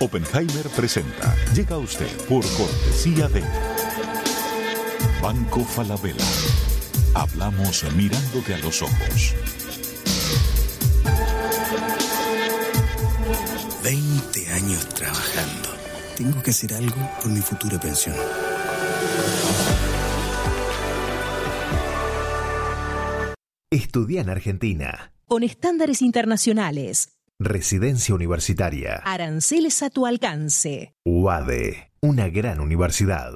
Oppenheimer presenta. Llega a usted por cortesía de Banco Falabella. Hablamos mirándote a los ojos. 20 años trabajando. Tengo que hacer algo por mi futura pensión. Estudia en Argentina. Con estándares internacionales. Residencia universitaria. Aranceles a tu alcance. UADE, una gran universidad.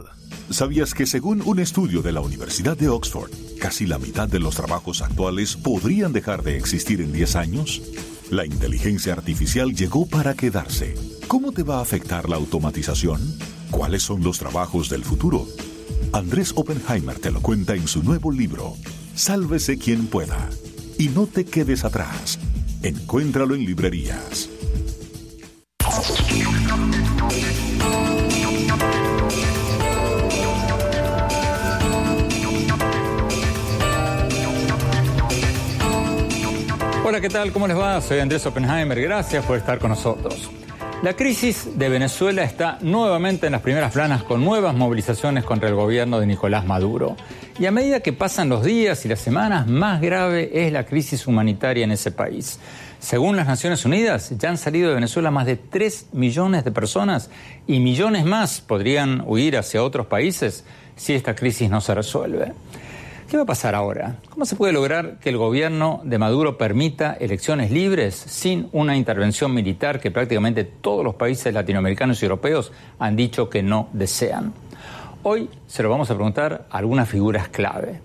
¿Sabías que según un estudio de la Universidad de Oxford, casi la mitad de los trabajos actuales podrían dejar de existir en 10 años? La inteligencia artificial llegó para quedarse. ¿Cómo te va a afectar la automatización? ¿Cuáles son los trabajos del futuro? Andrés Oppenheimer te lo cuenta en su nuevo libro, Sálvese quien pueda. Y no te quedes atrás. Encuéntralo en librerías. Hola, ¿qué tal? ¿Cómo les va? Soy Andrés Oppenheimer. Gracias por estar con nosotros. La crisis de Venezuela está nuevamente en las primeras planas con nuevas movilizaciones contra el gobierno de Nicolás Maduro. Y a medida que pasan los días y las semanas, más grave es la crisis humanitaria en ese país. Según las Naciones Unidas, ya han salido de Venezuela más de 3 millones de personas y millones más podrían huir hacia otros países si esta crisis no se resuelve. ¿Qué va a pasar ahora? ¿Cómo se puede lograr que el gobierno de Maduro permita elecciones libres sin una intervención militar que prácticamente todos los países latinoamericanos y europeos han dicho que no desean? Hoy se lo vamos a preguntar a algunas figuras clave.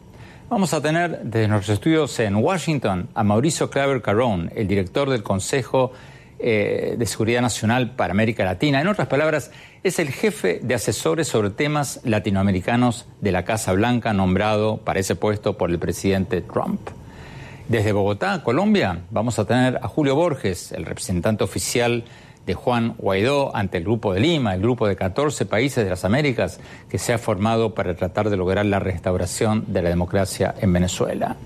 Vamos a tener desde nuestros estudios en Washington a Mauricio Claver Carón, el director del Consejo eh, de Seguridad Nacional para América Latina. En otras palabras, es el jefe de asesores sobre temas latinoamericanos de la Casa Blanca, nombrado para ese puesto por el presidente Trump. Desde Bogotá, Colombia, vamos a tener a Julio Borges, el representante oficial de Juan Guaidó ante el Grupo de Lima, el grupo de 14 países de las Américas que se ha formado para tratar de lograr la restauración de la democracia en Venezuela.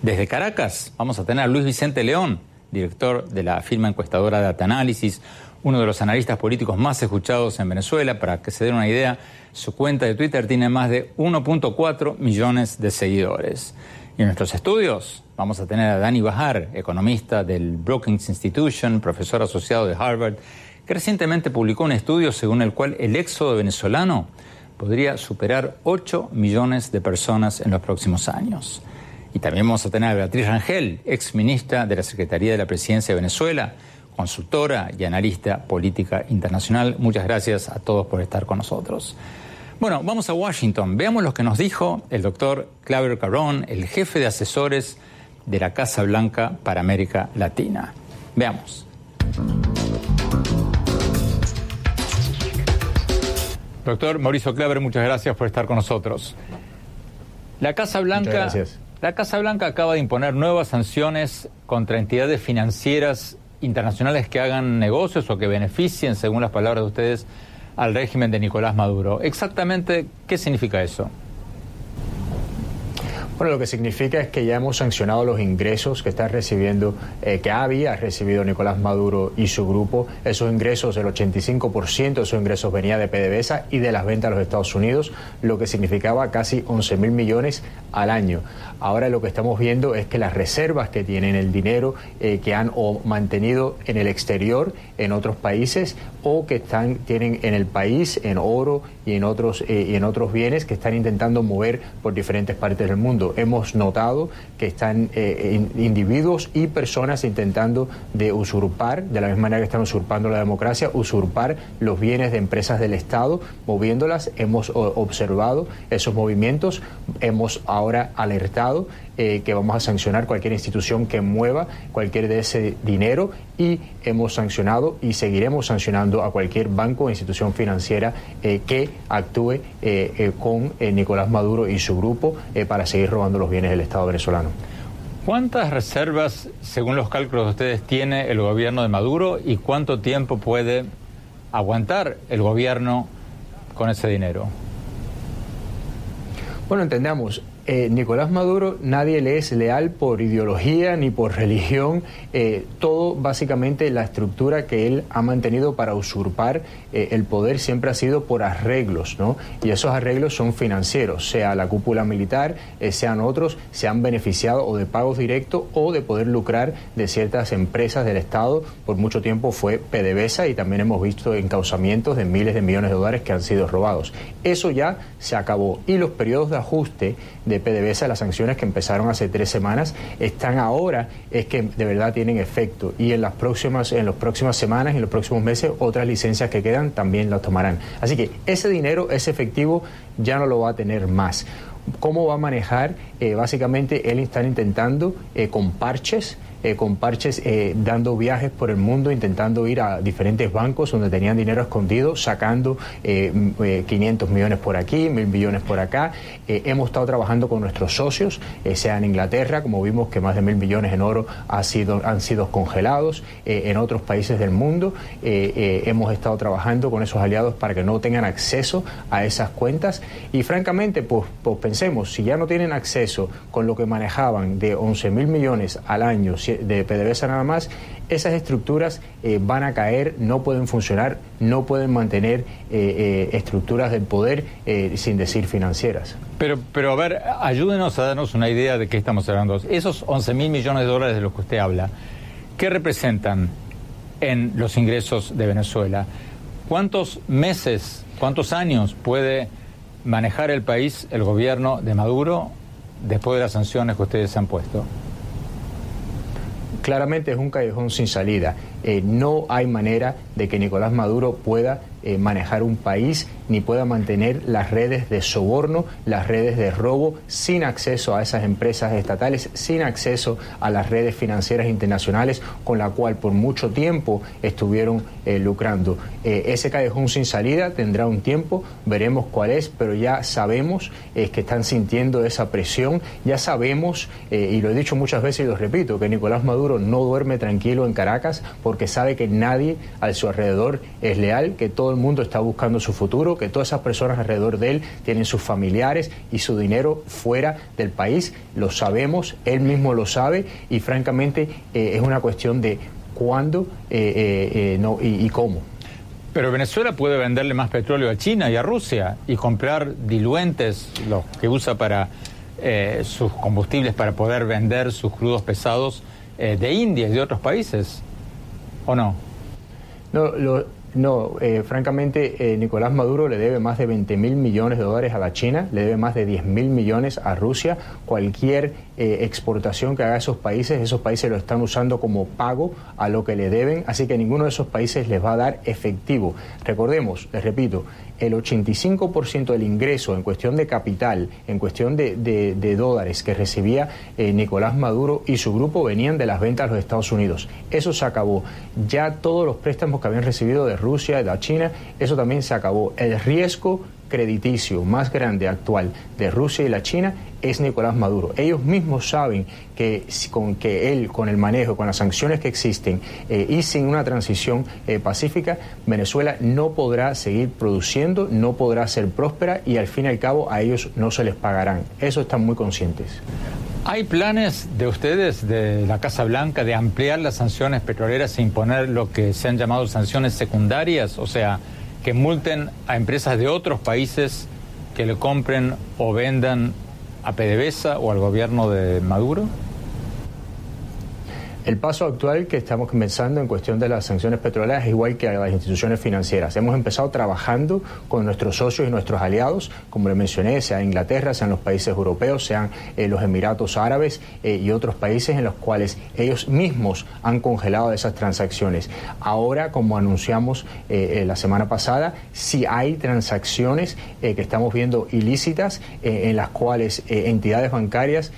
Desde Caracas vamos a tener a Luis Vicente León, director de la firma encuestadora Data Analysis, uno de los analistas políticos más escuchados en Venezuela. Para que se den una idea, su cuenta de Twitter tiene más de 1.4 millones de seguidores. Y en nuestros estudios vamos a tener a Dani Bajar, economista del Brookings Institution, profesor asociado de Harvard, que recientemente publicó un estudio según el cual el éxodo venezolano podría superar 8 millones de personas en los próximos años. Y también vamos a tener a Beatriz Rangel, ex ministra de la Secretaría de la Presidencia de Venezuela, consultora y analista política internacional. Muchas gracias a todos por estar con nosotros. Bueno, vamos a Washington. Veamos lo que nos dijo el doctor Claver Carón, el jefe de asesores de la Casa Blanca para América Latina. Veamos. Doctor Mauricio Claver, muchas gracias por estar con nosotros. La Casa Blanca la Casa Blanca acaba de imponer nuevas sanciones contra entidades financieras internacionales que hagan negocios o que beneficien, según las palabras de ustedes, al régimen de Nicolás Maduro. Exactamente, ¿qué significa eso? Bueno, lo que significa es que ya hemos sancionado los ingresos que está recibiendo, eh, que había recibido Nicolás Maduro y su grupo. Esos ingresos, el 85% de esos ingresos venía de PDVSA y de las ventas a los Estados Unidos, lo que significaba casi 11 mil millones al año. Ahora lo que estamos viendo es que las reservas que tienen, el dinero eh, que han o mantenido en el exterior, en otros países, o que están, tienen en el país, en oro y en otros, eh, y en otros bienes que están intentando mover por diferentes partes del mundo hemos notado que están eh, individuos y personas intentando de usurpar, de la misma manera que están usurpando la democracia, usurpar los bienes de empresas del Estado, moviéndolas. Hemos observado esos movimientos, hemos ahora alertado eh, que vamos a sancionar cualquier institución que mueva cualquier de ese dinero y hemos sancionado y seguiremos sancionando a cualquier banco o institución financiera eh, que actúe eh, con Nicolás Maduro y su grupo para seguir robando los bienes del Estado venezolano. ¿Cuántas reservas, según los cálculos de ustedes, tiene el gobierno de Maduro y cuánto tiempo puede aguantar el gobierno con ese dinero? Bueno, entendamos, eh, Nicolás Maduro nadie le es leal por ideología ni por religión, eh, todo básicamente la estructura que él ha mantenido para usurpar eh, el poder siempre ha sido por arreglos, ¿no? Y esos arreglos son financieros, sea la cúpula militar, sean otros, se han beneficiado o de pagos directos o de poder lucrar de ciertas empresas del Estado. Por mucho tiempo fue PDVSA y también hemos visto encausamientos de miles de millones de dólares que han sido robados. Eso ya se acabó y los periodos de ajuste de PDVSA, las sanciones que empezaron hace tres semanas, están ahora, es que de verdad tienen efecto. Y en las próximas, en las próximas semanas en los próximos meses, otras licencias que quedan también las tomarán. Así que ese dinero, ese efectivo, ya no lo va a tener más. ¿Cómo va a manejar? Eh, básicamente, él está intentando eh, con parches eh, con parches eh, dando viajes por el mundo, intentando ir a diferentes bancos donde tenían dinero escondido, sacando 500 eh, millones por aquí, mil millones por acá. hemos estado trabajando con nuestros socios, sea en Inglaterra, como vimos que más de mil millones en oro ha sido, han sido congelados, en otros países del mundo. hemos estado trabajando con esos aliados para que no tengan acceso a esas cuentas y francamente, pues, pues pensemos, si ya no tienen acceso con lo que manejaban de 11 mil millones al año, de PDVSA nada más, esas estructuras eh, van a caer, no pueden funcionar, no pueden mantener eh, eh, estructuras del poder sin decir financieras. Pero, pero a ver, ayúdenos a darnos una idea de qué estamos hablando. Esos 11 mil millones de dólares de los que usted habla, ¿qué representan en los ingresos de Venezuela? ¿Cuántos meses, cuántos años puede manejar el país, el gobierno de Maduro, después de las sanciones que ustedes han puesto? Claramente es un callejón sin salida. Eh, no hay manera de que Nicolás Maduro pueda eh, manejar un país ni pueda mantener las redes de soborno, las redes de robo, sin acceso a esas empresas estatales, sin acceso a las redes financieras internacionales con la cual por mucho tiempo estuvieron eh, lucrando. ese callejón sin salida tendrá un tiempo, veremos cuál es, pero ya sabemos que están sintiendo esa presión, ya sabemos, y lo he dicho muchas veces y lo repito, que Nicolás Maduro no duerme tranquilo en Caracas porque sabe que nadie a su alrededor es leal, que todo el mundo está buscando su futuro, que todas esas personas alrededor de él tienen sus familiares y su dinero fuera del país. Lo sabemos, él mismo lo sabe y francamente eh, es una cuestión de cuándo eh, eh, no, y, y cómo. Pero Venezuela puede venderle más petróleo a China y a Rusia y comprar diluentes, los que usa para sus combustibles para poder vender sus crudos pesados de India y de otros países. ¿O no? No, lo, no, eh, francamente, eh, Nicolás Maduro le debe más de 20 mil millones de dólares a la China, le debe más de 10 mil millones a Rusia. Cualquier eh, exportación que haga esos países, esos países lo están usando como pago a lo que le deben, así que ninguno de esos países les va a dar efectivo. Recordemos, les repito, el 85% del ingreso en cuestión de capital, en cuestión de, dólares que recibía eh, Nicolás Maduro y su grupo venían de las ventas a los Estados Unidos. Eso se acabó. Ya todos los préstamos que habían recibido de Rusia, de China, eso también se acabó. El riesgo crediticio más grande actual de Rusia y la China es Nicolás Maduro. Ellos mismos saben que con que él, con el manejo, con las sanciones que existen eh, y sin una transición eh, pacífica, Venezuela no podrá seguir produciendo, no podrá ser próspera y al fin y al cabo a ellos no se les pagarán. Eso están muy conscientes. ¿Hay planes de ustedes, de la Casa Blanca, de ampliar las sanciones petroleras e imponer lo que se han llamado sanciones secundarias? O sea, que multen a empresas de otros países que le compren o vendan a PDVSA o al gobierno de Maduro? El paso actual que estamos comenzando en cuestión de las sanciones petroleras es igual que a las instituciones financieras. Hemos empezado trabajando con nuestros socios y nuestros aliados, como le mencioné, sea Inglaterra, sean los países europeos, sean eh, los Emiratos Árabes eh, y otros países en los cuales ellos mismos han congelado esas transacciones. Ahora, como anunciamos eh, la semana pasada, si hay transacciones que estamos viendo ilícitas en las cuales entidades bancarias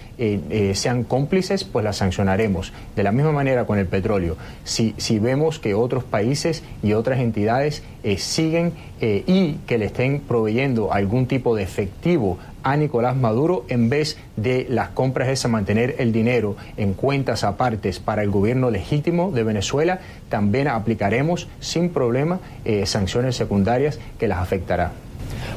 sean cómplices, pues las sancionaremos. Misma manera con el petróleo, si, si vemos que otros países y otras entidades eh, siguen eh, y que le estén proveyendo algún tipo de efectivo a Nicolás Maduro en vez de las compras esas, mantener el dinero en cuentas apartes para el gobierno legítimo de Venezuela, también aplicaremos sin problema eh, sanciones secundarias que las afectará.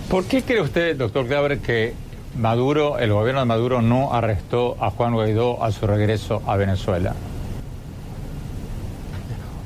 ¿Por qué cree usted, doctor Gabriel, que Maduro, el gobierno de Maduro no arrestó a Juan Guaidó a su regreso a Venezuela?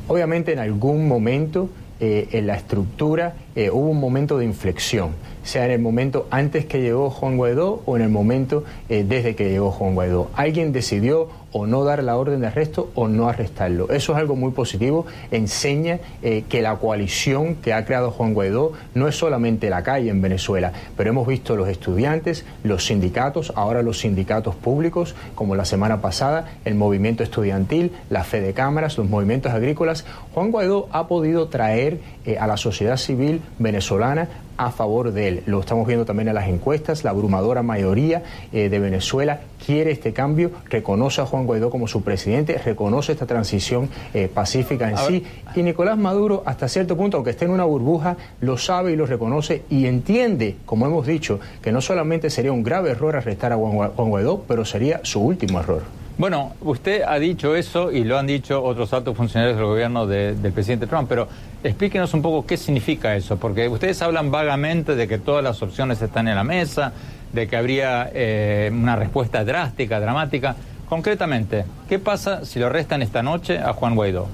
Obviamente en algún momento eh, en la estructura eh, hubo un momento de inflexión, sea en el momento antes que llegó Juan Guaidó o en el momento eh, desde que llegó Juan Guaidó. Alguien decidió o no dar la orden de arresto o no arrestarlo. Eso es algo muy positivo, enseña eh, que la coalición que ha creado Juan Guaidó no es solamente la calle en Venezuela, pero hemos visto los estudiantes, los sindicatos, ahora los sindicatos públicos, como la semana pasada, el movimiento estudiantil, la fe de cámaras, los movimientos agrícolas. Juan Guaidó ha podido traer eh, a la sociedad civil venezolana a favor de él. Lo estamos viendo también en las encuestas, la abrumadora mayoría eh, de Venezuela quiere este cambio, reconoce a Juan Guaidó como su presidente, reconoce esta transición eh, pacífica en sí. Y Nicolás Maduro, hasta cierto punto, aunque esté en una burbuja, lo sabe y lo reconoce y entiende, como hemos dicho, que no solamente sería un grave error arrestar a Juan Guaidó, pero sería su último error. Bueno, usted ha dicho eso y lo han dicho otros altos funcionarios del gobierno del presidente Trump, pero explíquenos un poco qué significa eso, porque ustedes hablan vagamente de que todas las opciones están en la mesa, de que habría eh, una respuesta drástica, dramática. Concretamente, ¿qué pasa si lo arrestan esta noche a Juan Guaidó?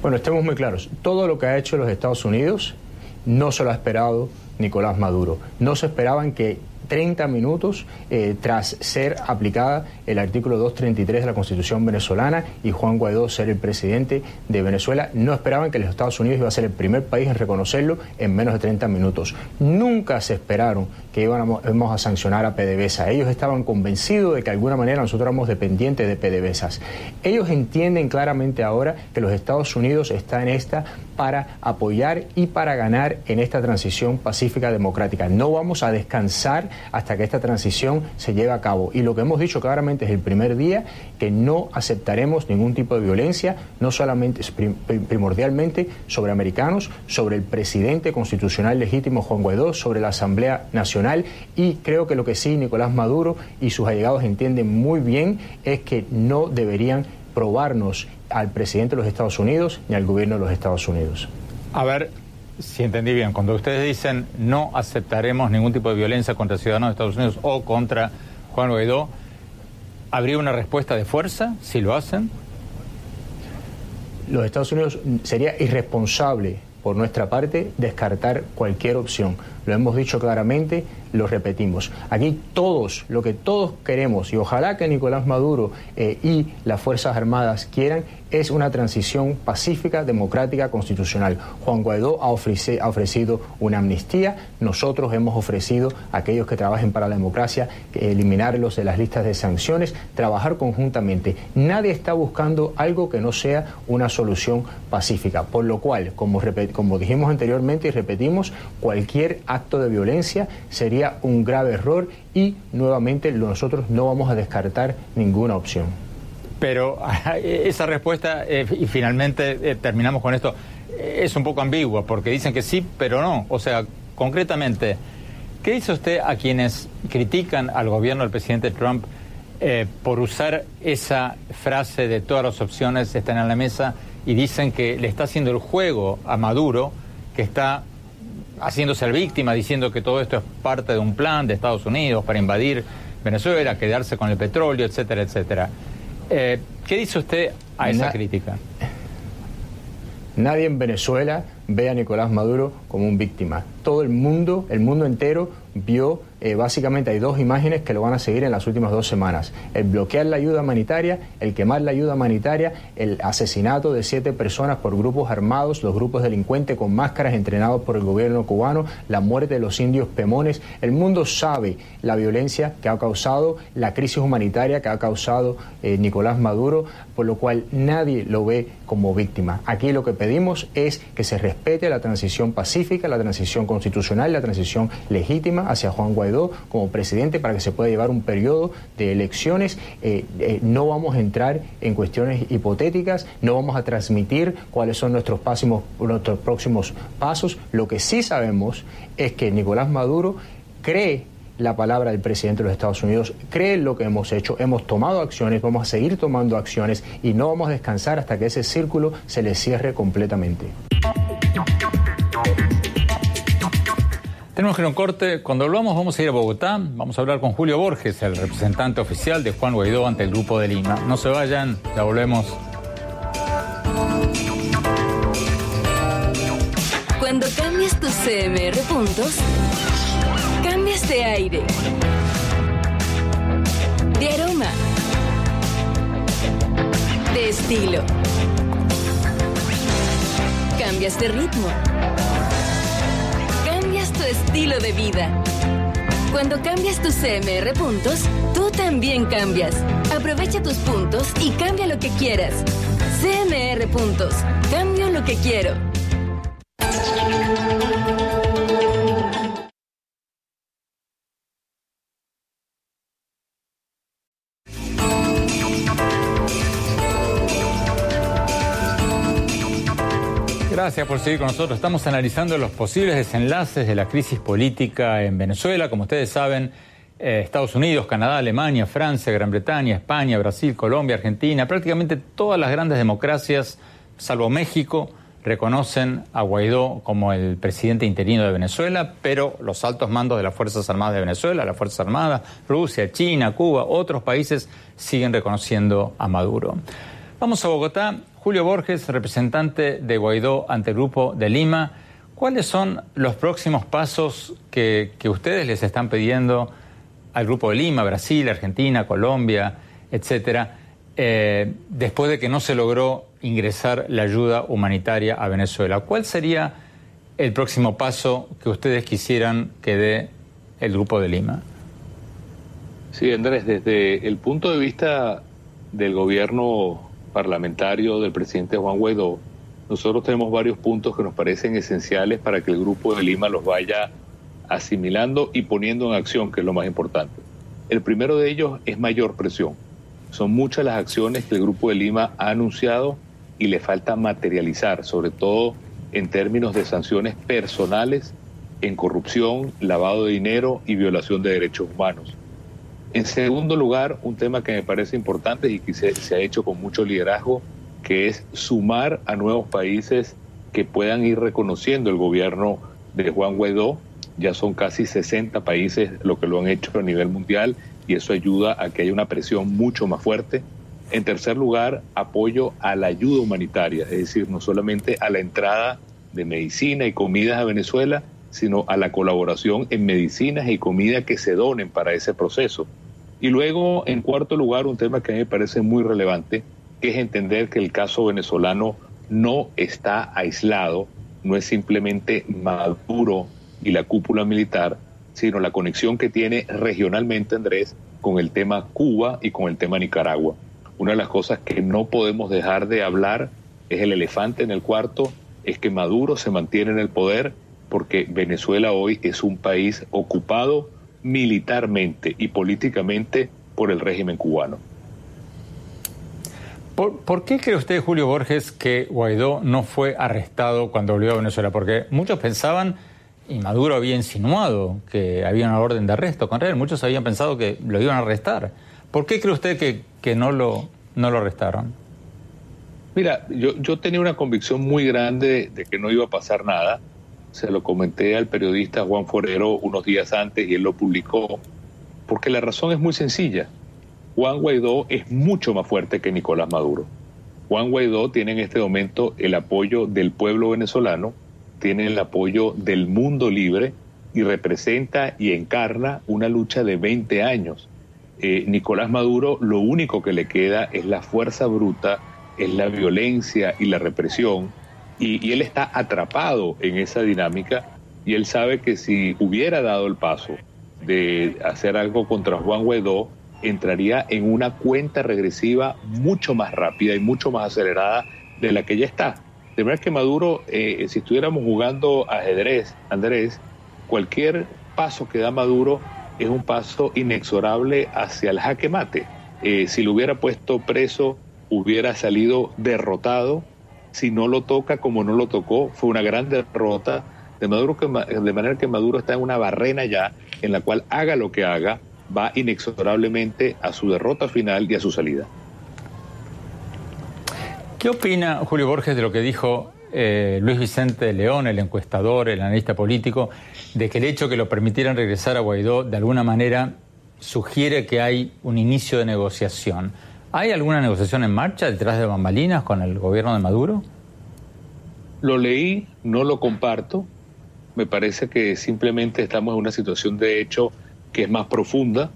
Bueno, estemos muy claros. Todo lo que ha hecho los Estados Unidos no se lo ha esperado Nicolás Maduro. No se esperaban que 30 minutos eh, tras ser aplicada el artículo 233 de la Constitución venezolana y Juan Guaidó ser el presidente de Venezuela. No esperaban que los Estados Unidos iba a ser el primer país en reconocerlo en menos de 30 minutos. Nunca se esperaron que íbamos, a sancionar a PDVSA. Ellos estaban convencidos de que de alguna manera nosotros éramos dependientes de PDVSA. Ellos entienden claramente ahora que los Estados Unidos están en esta para apoyar y para ganar en esta transición pacífica democrática. No vamos a descansar hasta que esta transición se lleve a cabo. Y lo que hemos dicho claramente es el primer día que no aceptaremos ningún tipo de violencia, no solamente primordialmente sobre americanos, sobre el presidente constitucional legítimo Juan Guaidó, sobre la Asamblea Nacional y creo que lo que sí Nicolás Maduro y sus allegados entienden muy bien es que no deberían probarnos al presidente de los Estados Unidos ni al gobierno de los Estados Unidos. A ver, si entendí bien, cuando ustedes dicen no aceptaremos ningún tipo de violencia contra ciudadanos de Estados Unidos o contra Juan Guaidó, ¿habría una respuesta de fuerza si lo hacen? Los Estados Unidos sería irresponsable por nuestra parte descartar cualquier opción. Lo hemos dicho claramente, lo repetimos. Aquí todos, lo que todos queremos, y ojalá que Nicolás Maduro eh, y las Fuerzas Armadas quieran, es una transición pacífica, democrática, constitucional. Juan Guaidó ha, ha ofrecido una amnistía, nosotros hemos ofrecido a aquellos que trabajen para la democracia eliminarlos de las listas de sanciones, trabajar conjuntamente. Nadie está buscando algo que no sea una solución pacífica, por lo cual, como, como dijimos anteriormente y repetimos, cualquier acto de violencia sería un grave error y nuevamente nosotros no vamos a descartar ninguna opción. Pero esa respuesta, eh, y finalmente eh, terminamos con esto, es un poco ambigua, porque dicen que sí, pero no. O sea, concretamente, ¿qué dice usted a quienes critican al gobierno del presidente Trump por usar esa frase de todas las opciones están en la mesa y dicen que le está haciendo el juego a Maduro, que está haciéndose el víctima, diciendo que todo esto es parte de un plan de Estados Unidos para invadir Venezuela, quedarse con el petróleo, etcétera, etcétera. Eh, ¿Qué dice usted a esa crítica? Nadie en Venezuela ve a Nicolás Maduro como un víctima. Todo el mundo, el mundo entero, vio eh, básicamente hay dos imágenes que lo van a seguir en las últimas dos semanas. El bloquear la ayuda humanitaria, el quemar la ayuda humanitaria, el asesinato de siete personas por grupos armados, los grupos delincuentes con máscaras entrenados por el gobierno cubano, la muerte de los indios pemones. El mundo sabe la violencia que ha causado, la crisis humanitaria que ha causado eh, Nicolás Maduro, por lo cual nadie lo ve como víctima. Aquí lo que pedimos es que se respete la transición pacífica, la transición constitucional, la transición legítima hacia Juan Guaidó como presidente para que se pueda llevar un periodo de elecciones. Eh, eh, no vamos a entrar en cuestiones hipotéticas, no vamos a transmitir cuáles son nuestros, nuestros próximos pasos. Lo que sí sabemos es que Nicolás Maduro cree la palabra del presidente de los Estados Unidos, cree lo que hemos hecho, hemos tomado acciones, vamos a seguir tomando acciones y no vamos a descansar hasta que ese círculo se le cierre completamente. Tenemos que ir a un corte. Cuando volvamos vamos a ir a Bogotá. Vamos a hablar con Julio Borges, el representante oficial de Juan Guaidó ante el Grupo de Lima. No se vayan, ya volvemos. Cuando cambias tus CMR puntos, cambias de aire, de aroma, de estilo, cambias de ritmo estilo de vida. Cuando cambias tus CMR puntos, tú también cambias. Aprovecha tus puntos y cambia lo que quieras. CMR puntos. Cambio lo que quiero. Gracias por seguir con nosotros. Estamos analizando los posibles desenlaces de la crisis política en Venezuela. Como ustedes saben, eh, Estados Unidos, Canadá, Alemania, Francia, Gran Bretaña, España, Brasil, Colombia, Argentina, prácticamente todas las grandes democracias, salvo México, reconocen a Guaidó como el presidente interino de Venezuela, pero los altos mandos de las Fuerzas Armadas de Venezuela, las Fuerzas Armadas, Rusia, China, Cuba, otros países siguen reconociendo a Maduro. Vamos a Bogotá. Julio Borges, representante de Guaidó ante el Grupo de Lima. ¿Cuáles son los próximos pasos que, ustedes les están pidiendo al Grupo de Lima, Brasil, Argentina, Colombia, etcétera, eh, después de que no se logró ingresar la ayuda humanitaria a Venezuela? ¿Cuál sería el próximo paso que ustedes quisieran que dé el Grupo de Lima? Sí, Andrés, desde el punto de vista del gobierno parlamentario del presidente Juan Guaidó, nosotros tenemos varios puntos que nos parecen esenciales para que el Grupo de Lima los vaya asimilando y poniendo en acción, que es lo más importante. El primero de ellos es mayor presión. Son muchas las acciones que el Grupo de Lima ha anunciado y le falta materializar, sobre todo en términos de sanciones personales en corrupción, lavado de dinero y violación de derechos humanos. En segundo lugar, un tema que me parece importante y que se, ha hecho con mucho liderazgo, que es sumar a nuevos países que puedan ir reconociendo el gobierno de Juan Guaidó. Ya son casi 60 países lo que lo han hecho a nivel mundial y eso ayuda a que haya una presión mucho más fuerte. En tercer lugar, apoyo a la ayuda humanitaria, es decir, no solamente a la entrada de medicina y comidas a Venezuela, sino a la colaboración en medicinas y comida que se donen para ese proceso. Y luego, en cuarto lugar, un tema que a mí me parece muy relevante, que es entender que el caso venezolano no está aislado, no es simplemente Maduro y la cúpula militar, sino la conexión que tiene regionalmente Andrés con el tema Cuba y con el tema Nicaragua. Una de las cosas que no podemos dejar de hablar es el elefante en el cuarto, es que Maduro se mantiene en el poder porque Venezuela hoy es un país ocupado militarmente y políticamente por el régimen cubano. ¿Por, qué cree usted, Julio Borges, que Guaidó no fue arrestado cuando volvió a Venezuela? Porque muchos pensaban, y Maduro había insinuado que había una orden de arresto con él, muchos habían pensado que lo iban a arrestar. ¿Por qué cree usted que, que no, lo, no lo arrestaron? Mira, yo, yo tenía una convicción muy grande de que no iba a pasar nada. Se lo comenté al periodista Juan Forero unos días antes y él lo publicó, porque la razón es muy sencilla. Juan Guaidó es mucho más fuerte que Nicolás Maduro. Juan Guaidó tiene en este momento el apoyo del pueblo venezolano, tiene el apoyo del mundo libre y representa y encarna una lucha de 20 años. Eh, Nicolás Maduro lo único que le queda es la fuerza bruta, es la violencia y la represión, y, él está atrapado en esa dinámica y él sabe que si hubiera dado el paso de hacer algo contra Juan Guaidó, entraría en una cuenta regresiva mucho más rápida y mucho más acelerada de la que ya está. De manera que Maduro, eh, si estuviéramos jugando ajedrez, Andrés, cualquier paso que da Maduro es un paso inexorable hacia el jaque mate. Eh, si lo hubiera puesto preso, hubiera salido derrotado. Si no lo toca como no lo tocó, fue una gran derrota. De, Maduro que, de manera que Maduro está en una barrena ya en la cual haga lo que haga, va inexorablemente a su derrota final y a su salida. ¿Qué opina Julio Borges de lo que dijo eh, Luis Vicente León, el encuestador, el analista político, de que el hecho que lo permitieran regresar a Guaidó de alguna manera sugiere que hay un inicio de negociación? ¿Hay alguna negociación en marcha detrás de bambalinas con el gobierno de Maduro? Lo leí, no lo comparto. Me parece que simplemente estamos en una situación de hecho que es más profunda.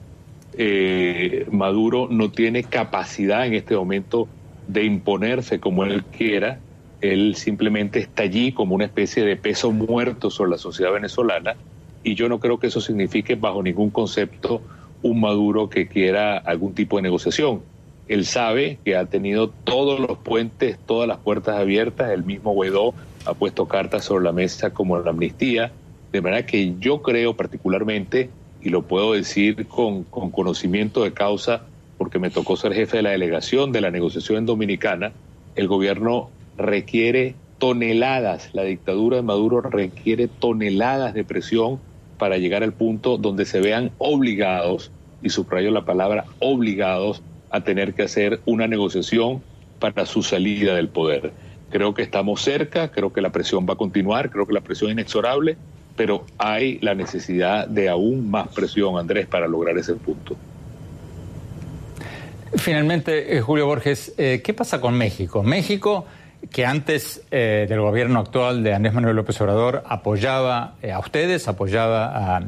Eh, Maduro no tiene capacidad en este momento de imponerse como él quiera. Él simplemente está allí como una especie de peso muerto sobre la sociedad venezolana y yo no creo que eso signifique bajo ningún concepto un Maduro que quiera algún tipo de negociación. Él sabe que ha tenido todos los puentes, todas las puertas abiertas, el mismo Guaidó ha puesto cartas sobre la mesa como la amnistía, de manera que yo creo particularmente y lo puedo decir con, conocimiento de causa porque me tocó ser jefe de la delegación de la negociación Dominicana, el gobierno requiere toneladas, la dictadura de Maduro requiere toneladas de presión para llegar al punto donde se vean obligados, y subrayo la palabra obligados, a tener que hacer una negociación para su salida del poder. Creo que estamos cerca, creo que la presión va a continuar, creo que la presión es inexorable pero hay la necesidad de aún más presión, Andrés, para lograr ese punto. Finalmente, eh, Julio Borges, eh, ¿qué pasa con México? México, que antes eh, del gobierno actual de Andrés Manuel López Obrador apoyaba a ustedes, apoyaba a,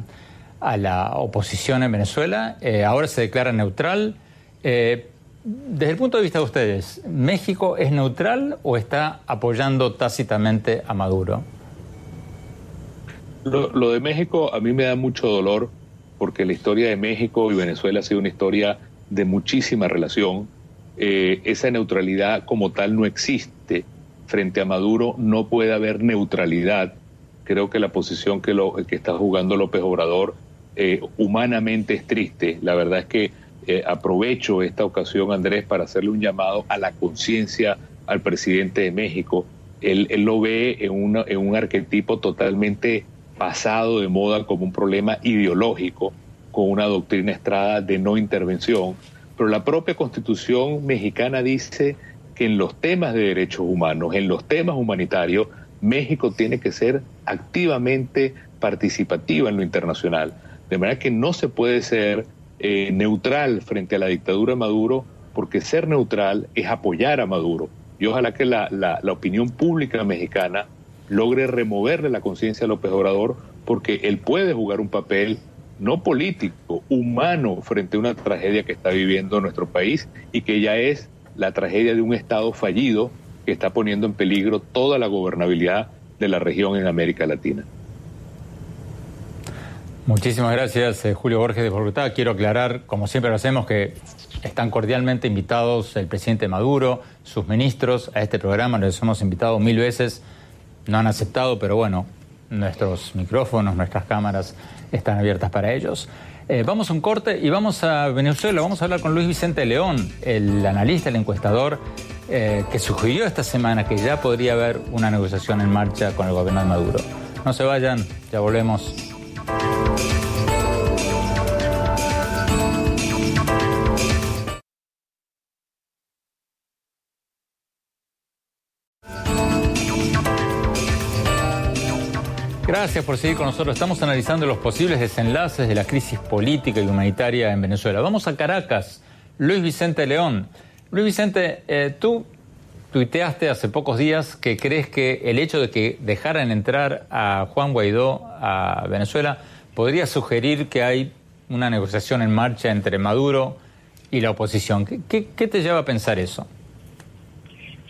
a, la oposición en Venezuela, ahora se declara neutral. Desde el punto de vista de ustedes, ¿México es neutral o está apoyando tácitamente a Maduro? Lo, de México a mí me da mucho dolor porque la historia de México y Venezuela ha sido una historia de muchísima relación. Eh, esa neutralidad como tal no existe. Frente a Maduro no puede haber neutralidad. Creo que la posición que, lo, está jugando López Obrador eh, humanamente es triste. La verdad es que eh, aprovecho esta ocasión, Andrés, para hacerle un llamado a la conciencia al presidente de México. Él, él lo ve en, en un arquetipo totalmente pasado de moda como un problema ideológico con una doctrina estrada de no intervención, pero la propia constitución mexicana dice que en los temas de derechos humanos, en los temas humanitarios, México tiene que ser activamente participativa en lo internacional. De manera que no se puede ser eh, neutral frente a la dictadura de Maduro, porque ser neutral es apoyar a Maduro. Y ojalá que la, la, la opinión pública mexicana logre removerle la conciencia a López Obrador, porque él puede jugar un papel no político, humano, frente a una tragedia que está viviendo nuestro país y que ya es la tragedia de un Estado fallido que está poniendo en peligro toda la gobernabilidad de la región en América Latina. Muchísimas gracias, eh, Julio Borges de Bogotá. Quiero aclarar, como siempre lo hacemos, que están cordialmente invitados el presidente Maduro, sus ministros a este programa. Les hemos invitado mil veces no han aceptado, pero bueno, nuestros micrófonos, nuestras cámaras están abiertas para ellos. Eh, vamos a un corte y vamos a Venezuela. Vamos a hablar con Luis Vicente León, el analista, el encuestador, eh, que sugirió esta semana que ya podría haber una negociación en marcha con el gobierno de Maduro. No se vayan, ya volvemos. Gracias por seguir con nosotros. Estamos analizando los posibles desenlaces de la crisis política y humanitaria en Venezuela. Vamos a Caracas. Luis Vicente León. Luis Vicente, eh, tú tuiteaste hace pocos días que crees que el hecho de que dejaran entrar a Juan Guaidó a Venezuela podría sugerir que hay una negociación en marcha entre Maduro y la oposición. ¿Qué, te lleva a pensar eso?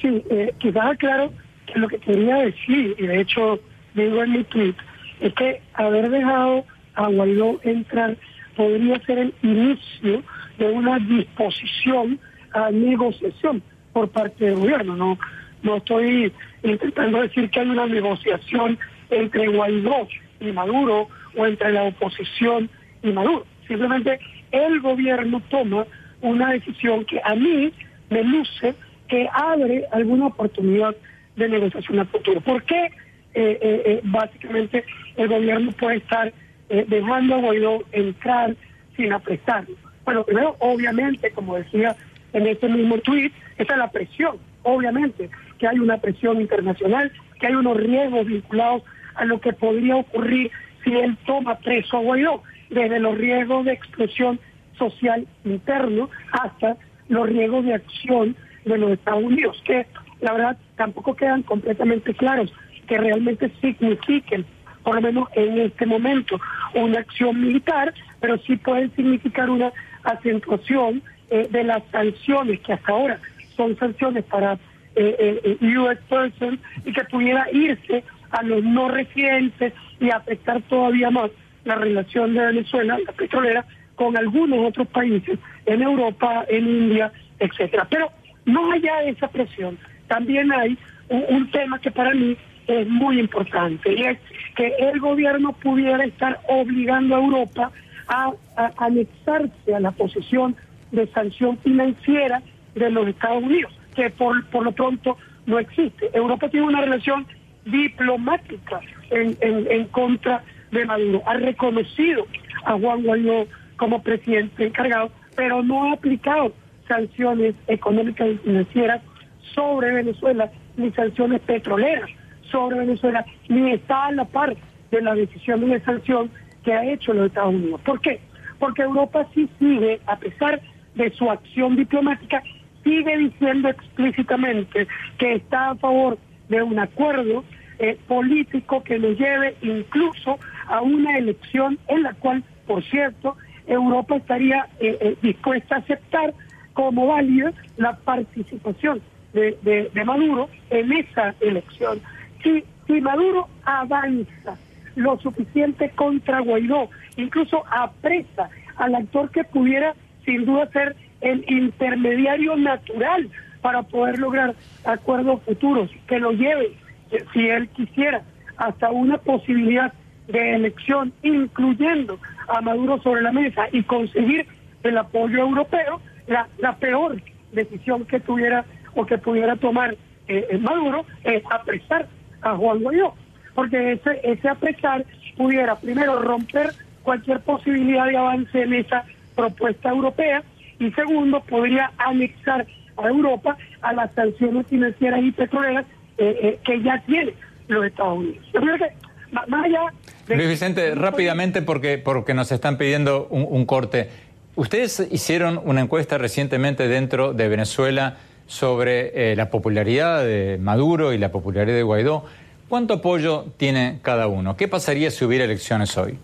Sí, eh, quizás claro que lo que quería decir, y de hecho digo en mi tweet, es que haber dejado a Guaidó entrar podría ser el inicio de una disposición a negociación por parte del gobierno. No, no estoy intentando decir que hay una negociación entre Guaidó y Maduro o entre la oposición y Maduro. Simplemente el gobierno toma una decisión que a mí me luce que abre alguna oportunidad de negociación a futuro. ¿Por qué? Eh, eh, eh, básicamente el gobierno puede estar dejando a Guaidó entrar sin aprestarlo. Bueno, primero, obviamente, como decía en ese mismo tuit, esa es la presión, obviamente, que hay una presión internacional, que hay unos riesgos vinculados a lo que podría ocurrir si él toma preso a Guaidó, desde los riesgos de explosión social interno hasta los riesgos de acción de los Estados Unidos, que la verdad tampoco quedan completamente claros que realmente signifiquen, por lo menos en este momento, una acción militar, pero sí pueden significar una acentuación eh, de las sanciones que hasta ahora son sanciones para eh, eh, US persons y que pudiera irse a los no residentes y afectar todavía más la relación de Venezuela, la petrolera, con algunos otros países en Europa, en India, etcétera. Pero no allá de esa presión, también hay un tema que para mí es muy importante y es que el gobierno pudiera estar obligando a Europa a, anexarse a la posición de sanción financiera de los Estados Unidos, que por, por lo pronto no existe. Europa tiene una relación diplomática en, en, contra de Maduro. Ha reconocido a Juan Guaidó como presidente encargado, pero no ha aplicado sanciones económicas y financieras sobre Venezuela ni sanciones petroleras sobre Venezuela, ni está a la par de la decisión de sanción que ha hecho los Estados Unidos. ¿Por qué? Porque Europa sí sigue, a pesar de su acción diplomática, sigue diciendo explícitamente que está a favor de un acuerdo eh, político que nos lleve incluso a una elección en la cual, por cierto, Europa estaría eh, eh, dispuesta a aceptar como válida la participación de, de Maduro en esa elección. Si, Maduro avanza lo suficiente contra Guaidó, incluso apresa al actor que pudiera sin duda ser el intermediario natural para poder lograr acuerdos futuros que lo lleven, eh, si él quisiera, hasta una posibilidad de elección, incluyendo a Maduro sobre la mesa y conseguir el apoyo europeo, la, la peor decisión que tuviera o que pudiera tomar eh, Maduro es apresar a Juan Guaidó, porque ese, ese apretar pudiera primero romper cualquier posibilidad de avance en esa propuesta europea y segundo podría anexar a Europa a las sanciones financieras y petroleras eh, eh, que ya tiene los Estados Unidos. Yo creo que más allá Luis Vicente, rápidamente porque, porque nos están pidiendo un, corte. Ustedes hicieron una encuesta recientemente dentro de Venezuela sobre eh, la popularidad de Maduro y la popularidad de Guaidó. ¿Cuánto apoyo tiene cada uno? ¿Qué pasaría si hubiera elecciones hoy?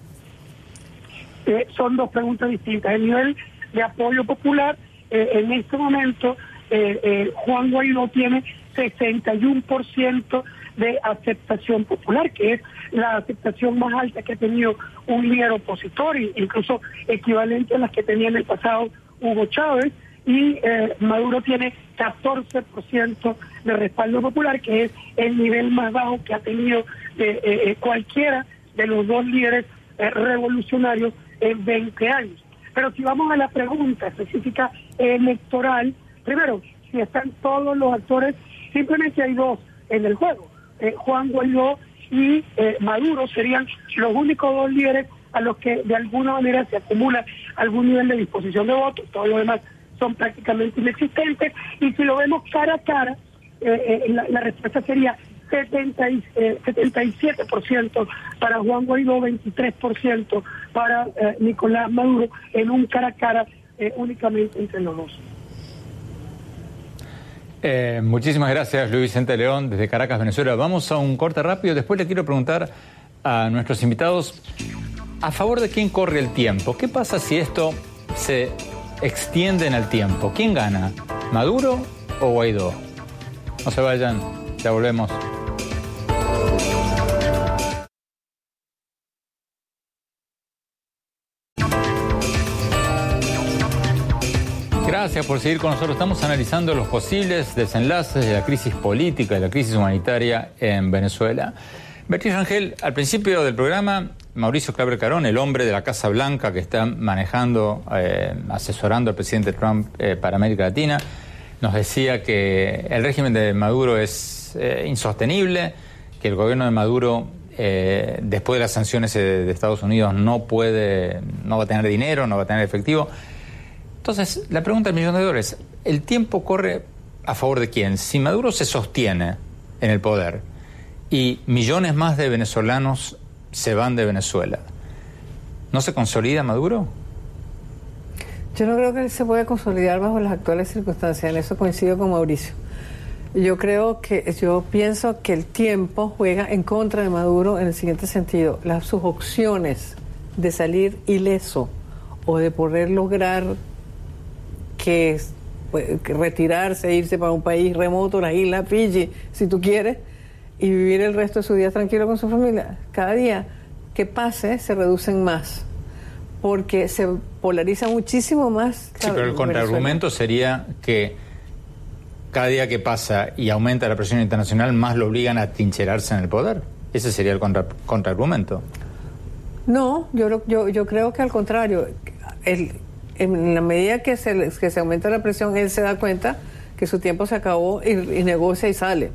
Eh, son dos preguntas distintas. El nivel de apoyo popular, eh, en este momento, Juan Guaidó tiene 61% de aceptación popular, que es la aceptación más alta que ha tenido un líder opositor, incluso equivalente a las que tenía en el pasado Hugo Chávez y eh, Maduro tiene 14% de respaldo popular, que es el nivel más bajo que ha tenido eh, eh, cualquiera de los dos líderes revolucionarios en 20 años. Pero si vamos a la pregunta específica electoral, primero, si están todos los actores, simplemente hay dos en el juego. Eh, Juan Guaidó y eh, Maduro serían los únicos dos líderes a los que de alguna manera se acumula algún nivel de disposición de votos, todo lo demás son prácticamente inexistentes, y si lo vemos cara a cara, eh, la, respuesta sería 70 y, 77% para Juan Guaidó, 23% para Nicolás Maduro, en un cara a cara únicamente entre los dos. Eh, muchísimas gracias, Luis Vicente León, desde Caracas, Venezuela. Vamos a un corte rápido. Después le quiero preguntar a nuestros invitados a favor de quién corre el tiempo. ¿Qué pasa si esto se extiende en el tiempo? ¿Quién gana? ¿Maduro o Guaidó? No se vayan, ya volvemos. Gracias por seguir con nosotros. Estamos analizando los posibles desenlaces de la crisis política y la crisis humanitaria en Venezuela. Beatriz Rangel, al principio del programa, Mauricio Claver Carón, el hombre de la Casa Blanca que está manejando, eh, asesorando al presidente Trump eh, para América Latina, nos decía que el régimen de Maduro es eh, insostenible, que el gobierno de Maduro después de las sanciones de Estados Unidos no puede, no va a tener dinero, no va a tener efectivo. Entonces, la pregunta del millón de dólares, ¿el tiempo corre a favor de quién? Si Maduro se sostiene en el poder y millones más de venezolanos se van de Venezuela, ¿no se consolida Maduro? Yo no creo que se pueda consolidar bajo las actuales circunstancias, en eso coincido con Mauricio. Yo creo que, yo pienso que el tiempo juega en contra de Maduro en el siguiente sentido. Las, sus opciones de salir ileso o de poder lograr pues, que, retirarse, irse para un país remoto, la isla Fiji, si tú quieres, y vivir el resto de su día tranquilo con su familia. Cada día que pase se reducen más, porque se polariza muchísimo más. Sí, pero el contraargumento sería que cada día que pasa y aumenta la presión internacional, más lo obligan a trincherarse en el poder. Ese sería el contraargumento. No, yo, yo, creo que al contrario. El, en la medida que se, que se aumenta la presión, él se da cuenta que su tiempo se acabó y, negocia y sale.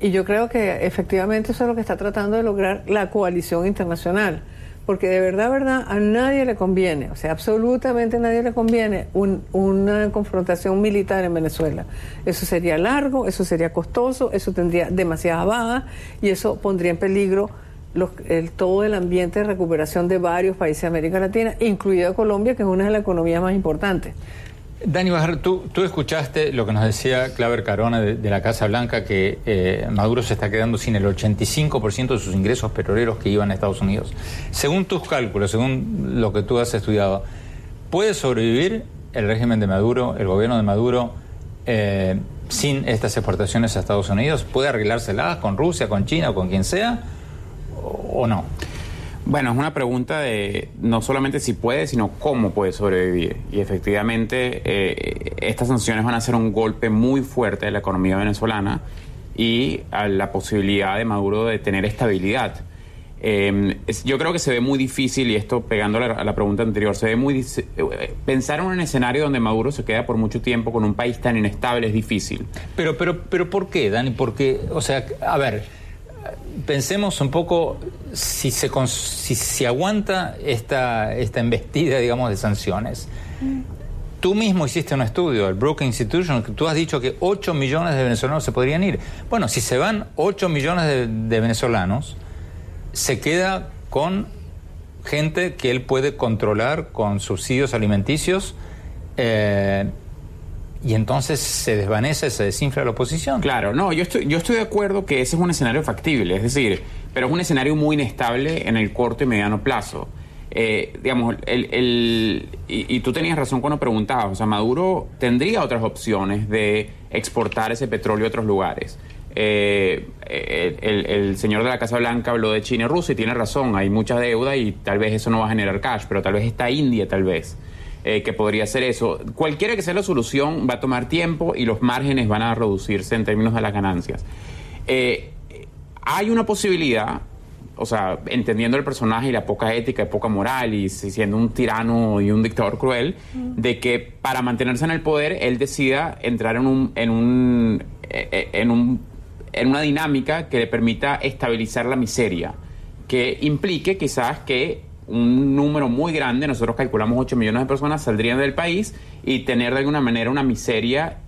Y yo creo que efectivamente eso es lo que está tratando de lograr la coalición internacional. Porque de verdad, verdad, a nadie le conviene, o sea, absolutamente a nadie le conviene una confrontación militar en Venezuela. Eso sería largo, eso sería costoso, eso tendría demasiadas bajas y eso pondría en peligro el, todo el ambiente de recuperación de varios países de América Latina, incluida Colombia, que es una de las economías más importantes. Dani Bajar, tú, tú escuchaste lo que nos decía Claver Carona de, la Casa Blanca, que eh, Maduro se está quedando sin el 85% de sus ingresos petroleros que iban a Estados Unidos. Según tus cálculos, según lo que tú has estudiado, ¿puede sobrevivir el régimen de Maduro, el gobierno de Maduro, eh, sin estas exportaciones a Estados Unidos? ¿Puede arreglárselas con Rusia, con China o con quien sea? o no? Bueno, es una pregunta de no solamente si puede, sino cómo puede sobrevivir. Y efectivamente, eh, estas sanciones van a ser un golpe muy fuerte a la economía venezolana y a la posibilidad de Maduro de tener estabilidad. Eh, yo creo que se ve muy difícil, y esto pegando a la, pregunta anterior, se ve muy eh, pensar en un escenario donde Maduro se queda por mucho tiempo con un país tan inestable es difícil. Pero, pero, pero ¿por qué, Dani? Porque, o sea, a ver, pensemos un poco si se, si, aguanta esta, esta embestida, digamos, de sanciones. Tú mismo hiciste un estudio, el Brookings Institution, que tú has dicho que 8 millones de venezolanos se podrían ir. Bueno, si se van 8 millones de, venezolanos, se queda con gente que él puede controlar con subsidios alimenticios. Eh, y entonces se desvanece, se desinfla la oposición. Claro, no, yo estoy, yo estoy de acuerdo que ese es un escenario factible, es decir, pero es un escenario muy inestable en el corto y mediano plazo. Eh, digamos, el, el y, tú tenías razón cuando preguntabas, o sea, Maduro tendría otras opciones de exportar ese petróleo a otros lugares. Eh, el, el, señor de la Casa Blanca habló de China y Rusia y tiene razón, hay mucha deuda y tal vez eso no va a generar cash, pero tal vez está India, tal vez. Eh, que podría ser eso. Cualquiera que sea la solución va a tomar tiempo y los márgenes van a reducirse en términos de las ganancias. Eh, hay una posibilidad, o sea, entendiendo el personaje y la poca ética y poca moral y siendo un tirano y un dictador cruel, de que para mantenerse en el poder él decida entrar en un, en un, eh, en un, en una dinámica que le permita estabilizar la miseria, que implique quizás que un número muy grande, nosotros calculamos 8 millones de personas saldrían del país y tener de alguna manera una miseria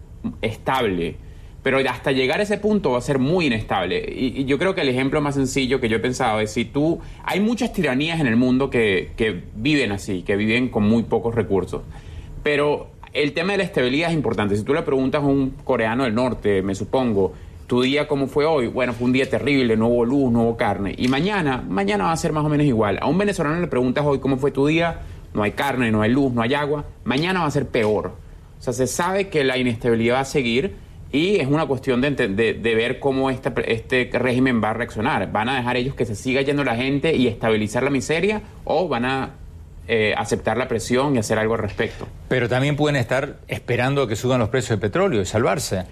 estable pero hasta llegar a ese punto va a ser muy inestable. Y, yo creo que el ejemplo más sencillo que yo he pensado es si tú, hay muchas tiranías en el mundo que, que viven así, que viven con muy pocos recursos, pero el tema de la estabilidad es importante. Si tú le preguntas a un coreano del norte, me supongo, tu día cómo fue hoy, bueno, fue un día terrible, no hubo luz, no hubo carne. Y mañana, mañana va a ser más o menos igual. A un venezolano le preguntas hoy cómo fue tu día, no hay carne, no hay luz, no hay agua, mañana va a ser peor. O sea, se sabe que la inestabilidad va a seguir y es una cuestión de, de, ver cómo este, este régimen va a reaccionar. ¿Van a dejar ellos que se siga yendo la gente y estabilizar la miseria o van a eh, aceptar la presión y hacer algo al respecto? Pero también pueden estar esperando que suban los precios de petróleo y salvarse.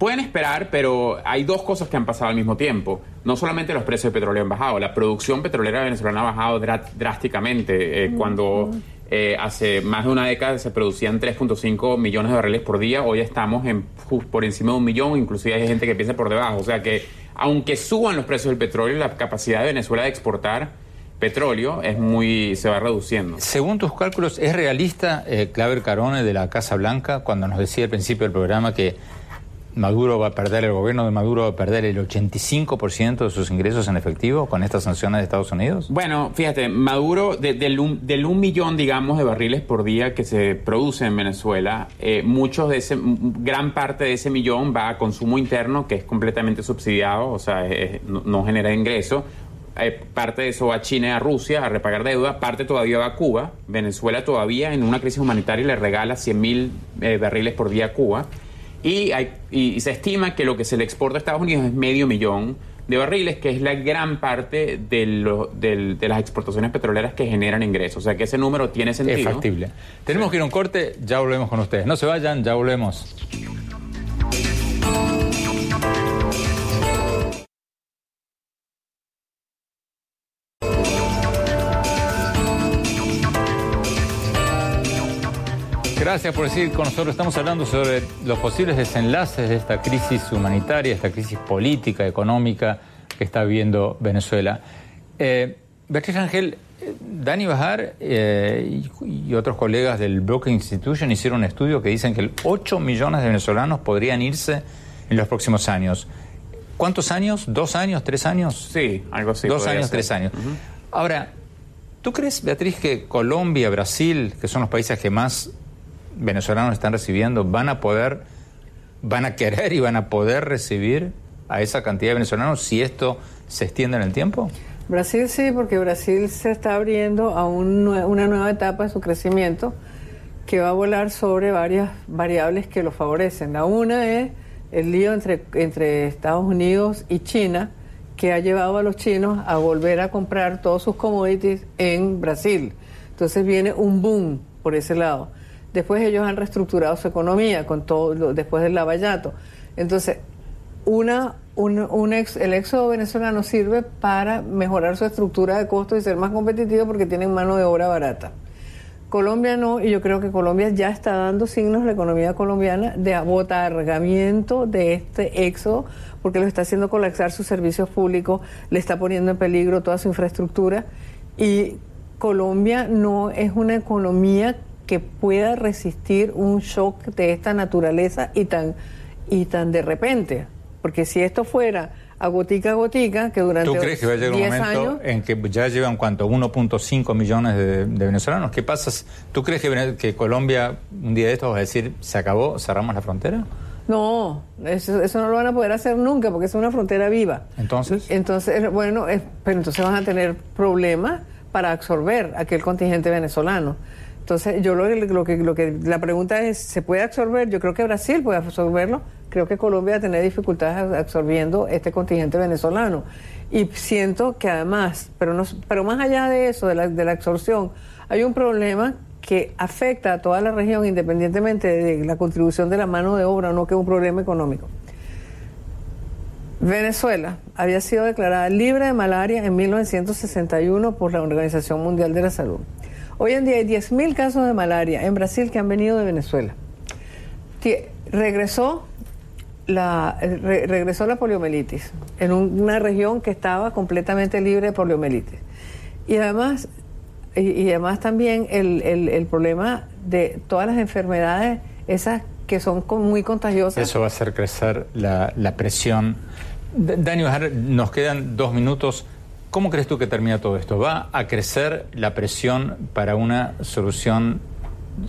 Pueden esperar, pero hay dos cosas que han pasado al mismo tiempo. No solamente los precios de petróleo han bajado, la producción petrolera venezolana ha bajado drásticamente. Eh, cuando eh, hace más de una década se producían 3.5 millones de barriles por día, hoy estamos en, por encima de un millón, inclusive hay gente que piensa por debajo. O sea que aunque suban los precios del petróleo, la capacidad de Venezuela de exportar petróleo es muy se va reduciendo. Según tus cálculos, ¿es realista eh, Claver Carone de la Casa Blanca cuando nos decía al principio del programa que Maduro va a perder, el gobierno de Maduro va a perder el 85% de sus ingresos en efectivo con estas sanciones de Estados Unidos? Bueno, fíjate, Maduro, del, un, del, un, millón, digamos, de barriles por día que se produce en Venezuela, eh, muchos de ese, gran parte de ese millón va a consumo interno, que es completamente subsidiado, o sea, no, genera ingreso. Eh, parte de eso va a China y a Rusia a repagar deuda, parte todavía va a Cuba. Venezuela todavía en una crisis humanitaria le regala 100 mil eh, barriles por día a Cuba. Y, hay, y se estima que lo que se le exporta a Estados Unidos es medio millón de barriles, que es la gran parte de, de, las exportaciones petroleras que generan ingresos. O sea que ese número tiene sentido. Es factible. Tenemos que ir a un corte, ya volvemos con ustedes. No se vayan, ya volvemos. Gracias por decir con nosotros. Estamos hablando sobre los posibles desenlaces de esta crisis humanitaria, esta crisis política, económica que está viviendo Venezuela. Eh, Beatriz Ángel, eh, Dani Bajar eh, y, otros colegas del Brookings Institution hicieron un estudio que dicen que 8 millones de venezolanos podrían irse en los próximos años. ¿Cuántos años? ¿Dos años? ¿Tres años? Sí, algo así. Dos años, tres años. Ahora, ¿tú crees, Beatriz, que Colombia, Brasil, que son los países que más venezolanos están recibiendo, van a poder, van a querer y van a poder recibir a esa cantidad de venezolanos si esto se extiende en el tiempo? Brasil sí, porque Brasil se está abriendo a una nueva etapa de su crecimiento que va a volar sobre varias variables que lo favorecen. La una es el lío entre, entre Estados Unidos y China, que ha llevado a los chinos a volver a comprar todos sus commodities en Brasil. Entonces viene un boom por ese lado. Después ellos han reestructurado su economía con todo después del lavallato. Entonces, una, un, el éxodo venezolano sirve para mejorar su estructura de costos y ser más competitivo porque tienen mano de obra barata. Colombia no, y yo creo que Colombia ya está dando signos, la economía colombiana, de abotargamiento de este éxodo, porque lo está haciendo colapsar sus servicios públicos, le está poniendo en peligro toda su infraestructura. Y Colombia no es una economía que pueda resistir un shock de esta naturaleza y tan, y tan de repente. Porque si esto fuera a gotica a gotica, que durante ¿Tú crees que va a llegar un momento en que ya llevan cuánto, 1.5 millones de, venezolanos? ¿Qué pasa? ¿Tú crees que, que, Colombia un día de estos va a decir, se acabó, cerramos la frontera? No, eso, eso, no lo van a poder hacer nunca porque es una frontera viva. Entonces. Entonces, bueno, pero entonces van a tener problemas para absorber aquel contingente venezolano. Entonces, yo lo, lo, que, lo que la pregunta es, ¿se puede absorber? Yo creo que Brasil puede absorberlo. Creo que Colombia va a tener dificultades absorbiendo este contingente venezolano. Y siento que además, pero, no, pero más allá de eso, de la, de la absorción, hay un problema que afecta a toda la región independientemente de la contribución de la mano de obra no, que es un problema económico. Venezuela había sido declarada libre de malaria en 1961 por la Organización Mundial de la Salud. Hoy en día hay 10.000 casos de malaria en Brasil que han venido de Venezuela. regresó la, regresó la poliomielitis en una región que estaba completamente libre de poliomielitis. Y además, y, además también el, el, problema de todas las enfermedades, esas que son muy contagiosas. Eso va a hacer crecer la, la presión. Dani, nos quedan dos minutos. ¿Cómo crees tú que termina todo esto? ¿Va a crecer la presión para una solución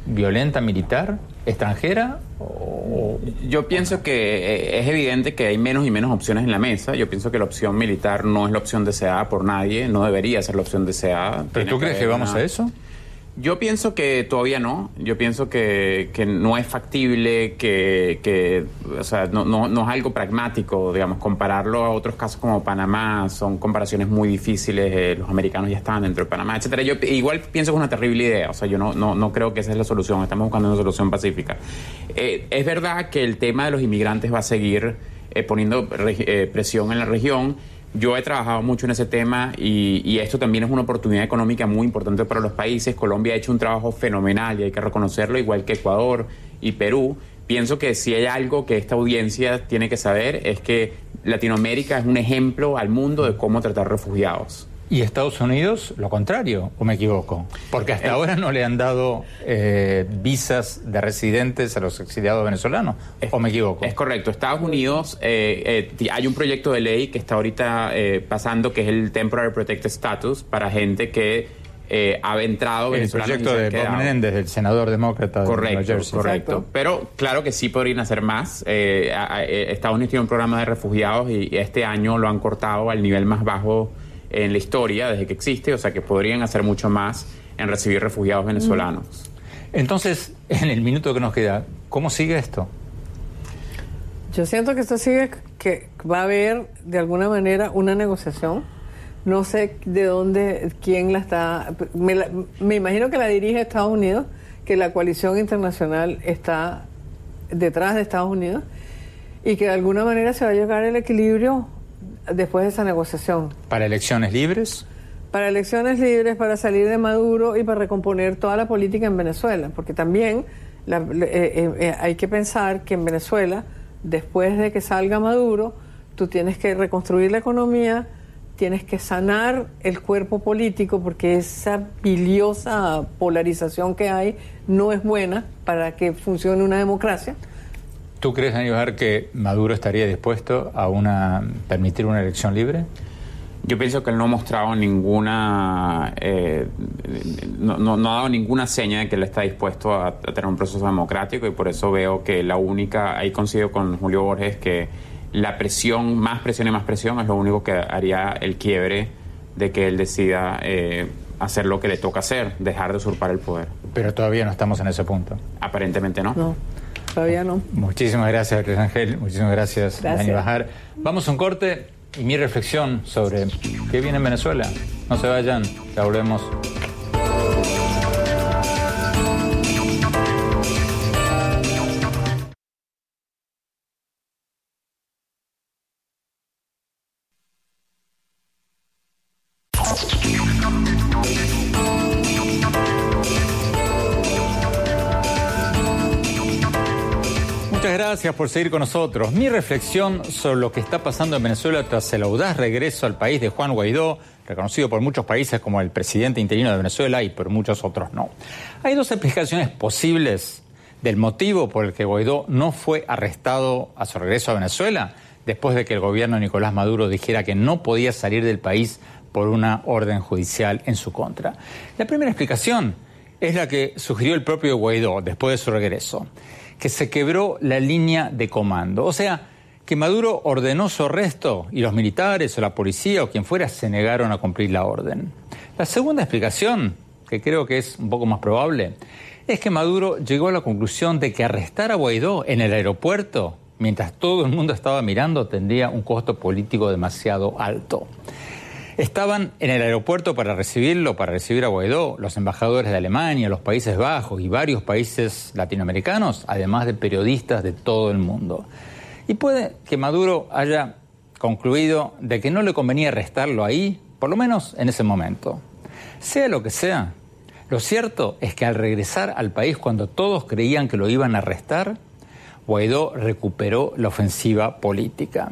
violenta militar extranjera? Yo pienso que eh, es evidente que hay menos y menos opciones en la mesa. Yo pienso que la opción militar no es la opción deseada por nadie, no debería ser la opción deseada. ¿Pero tú crees que vamos a eso? Yo pienso que todavía no. Yo pienso que, que no es factible, que, que o sea, no, no, no, es algo pragmático, digamos, compararlo a otros casos como Panamá, son comparaciones muy difíciles, eh, los americanos ya estaban dentro de Panamá, etcétera. Yo igual pienso que es una terrible idea, o sea, yo no, no, no creo que esa es la solución, estamos buscando una solución pacífica. Eh, es verdad que el tema de los inmigrantes va a seguir eh, poniendo presión en la región yo he trabajado mucho en ese tema y, esto también es una oportunidad económica muy importante para los países. Colombia ha hecho un trabajo fenomenal y hay que reconocerlo, igual que Ecuador y Perú. Pienso que si hay algo que esta audiencia tiene que saber es que Latinoamérica es un ejemplo al mundo de cómo tratar refugiados. ¿Y Estados Unidos lo contrario, o me equivoco? Porque hasta eh, ahora no le han dado eh, visas de residentes a los exiliados venezolanos, ¿o me equivoco? Es correcto. Estados Unidos, eh, hay un proyecto de ley que está ahorita pasando, que es el Temporary Protected Status, para gente que ha entrado El proyecto de Bob Menéndez, el senador demócrata correcto, de New Jersey. Correcto, pero claro que sí podrían hacer más. Estados Unidos tiene un programa de refugiados y este año lo han cortado al nivel más bajo en la historia desde que existe, o sea que podrían hacer mucho más en recibir refugiados venezolanos. Entonces, en el minuto que nos queda, ¿cómo sigue esto? Yo siento que esto sigue, que va a haber de alguna manera una negociación. No sé de dónde, quién la está. Me, me imagino que la dirige Estados Unidos, que la coalición internacional está detrás de Estados Unidos y que de alguna manera se va a llegar el equilibrio después de esa negociación. ¿Para elecciones libres? Para elecciones libres, para salir de Maduro y para recomponer toda la política en Venezuela, porque también eh, eh, eh, hay que pensar que en Venezuela, después de que salga Maduro, tú tienes que reconstruir la economía, tienes que sanar el cuerpo político, porque esa biliosa polarización que hay no es buena para que funcione una democracia. ¿Tú crees, Aníbal, que Maduro estaría dispuesto a una, permitir una elección libre? Yo pienso que él no ha mostrado ninguna, eh, no, no, ha dado ninguna seña de que él está dispuesto a, tener un proceso democrático y por eso veo que la única, ahí coincido con Julio Borges, que la presión, más presión y más presión es lo único que haría el quiebre de que él decida eh, hacer lo que le toca hacer, dejar de usurpar el poder. Pero todavía no estamos en ese punto. Aparentemente no. No. Todavía no. Muchísimas gracias, Luis Ángel. Muchísimas gracias, Dani Bajar. Vamos a un corte y mi reflexión sobre qué viene en Venezuela. No se vayan, ya volvemos. Gracias por seguir con nosotros. Mi reflexión sobre lo que está pasando en Venezuela tras el audaz regreso al país de Juan Guaidó, reconocido por muchos países como el presidente interino de Venezuela y por muchos otros no. Hay dos explicaciones posibles del motivo por el que Guaidó no fue arrestado a su regreso a Venezuela después de que el gobierno de Nicolás Maduro dijera que no podía salir del país por una orden judicial en su contra. La primera explicación es la que sugirió el propio Guaidó después de su regreso que se quebró la línea de comando. O sea, que Maduro ordenó su arresto y los militares o la policía o quien fuera se negaron a cumplir la orden. La segunda explicación, que creo que es un poco más probable, es que Maduro llegó a la conclusión de que arrestar a Guaidó en el aeropuerto, mientras todo el mundo estaba mirando, tendría un costo político demasiado alto. Estaban en el aeropuerto para recibirlo, para recibir a Guaidó, los embajadores de Alemania, los Países Bajos y varios países latinoamericanos, además de periodistas de todo el mundo. Y puede que Maduro haya concluido de que no le convenía arrestarlo ahí, por lo menos en ese momento. Sea lo que sea, lo cierto es que al regresar al país cuando todos creían que lo iban a arrestar, Guaidó recuperó la ofensiva política.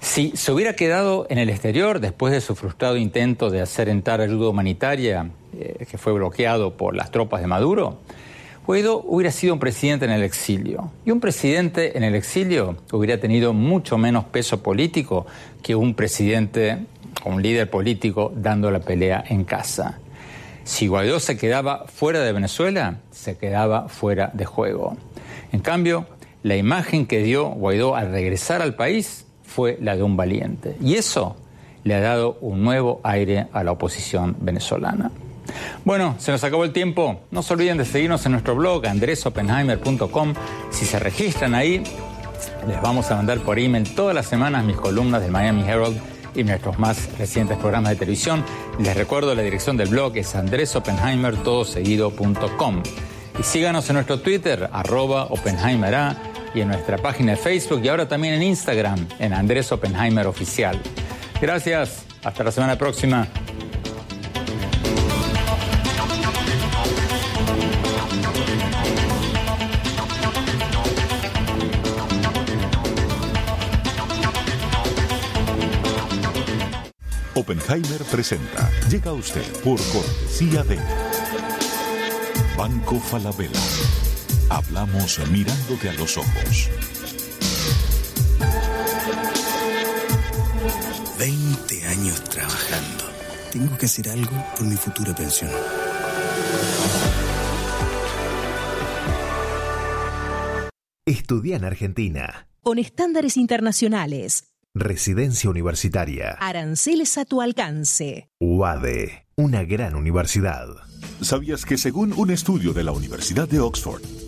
Si se hubiera quedado en el exterior después de su frustrado intento de hacer entrar ayuda humanitaria, eh, que fue bloqueado por las tropas de Maduro, Guaidó hubiera sido un presidente en el exilio. Y un presidente en el exilio hubiera tenido mucho menos peso político que un presidente o un líder político dando la pelea en casa. Si Guaidó se quedaba fuera de Venezuela, se quedaba fuera de juego. En cambio, la imagen que dio Guaidó al regresar al país fue la de un valiente. Y eso le ha dado un nuevo aire a la oposición venezolana. Bueno, se nos acabó el tiempo. No se olviden de seguirnos en nuestro blog andresopenheimer.com. Si se registran ahí, les vamos a mandar por email todas las semanas mis columnas del Miami Herald y nuestros más recientes programas de televisión. Les recuerdo la dirección del blog es andresopenheimertodoseguido.com. Y síganos en nuestro Twitter, arroba OpenheimerA, y en nuestra página de Facebook y ahora también en Instagram, en Andrés Oppenheimer Oficial. Gracias, hasta la semana próxima. Oppenheimer presenta. Llega usted por cortesía de Banco Falabella. Hablamos mirándote a los ojos. 20 años trabajando. Tengo que hacer algo por mi futura pensión. Estudia en Argentina. Con estándares internacionales. Residencia universitaria. Aranceles a tu alcance. UADE, una gran universidad. ¿Sabías que según un estudio de la Universidad de Oxford,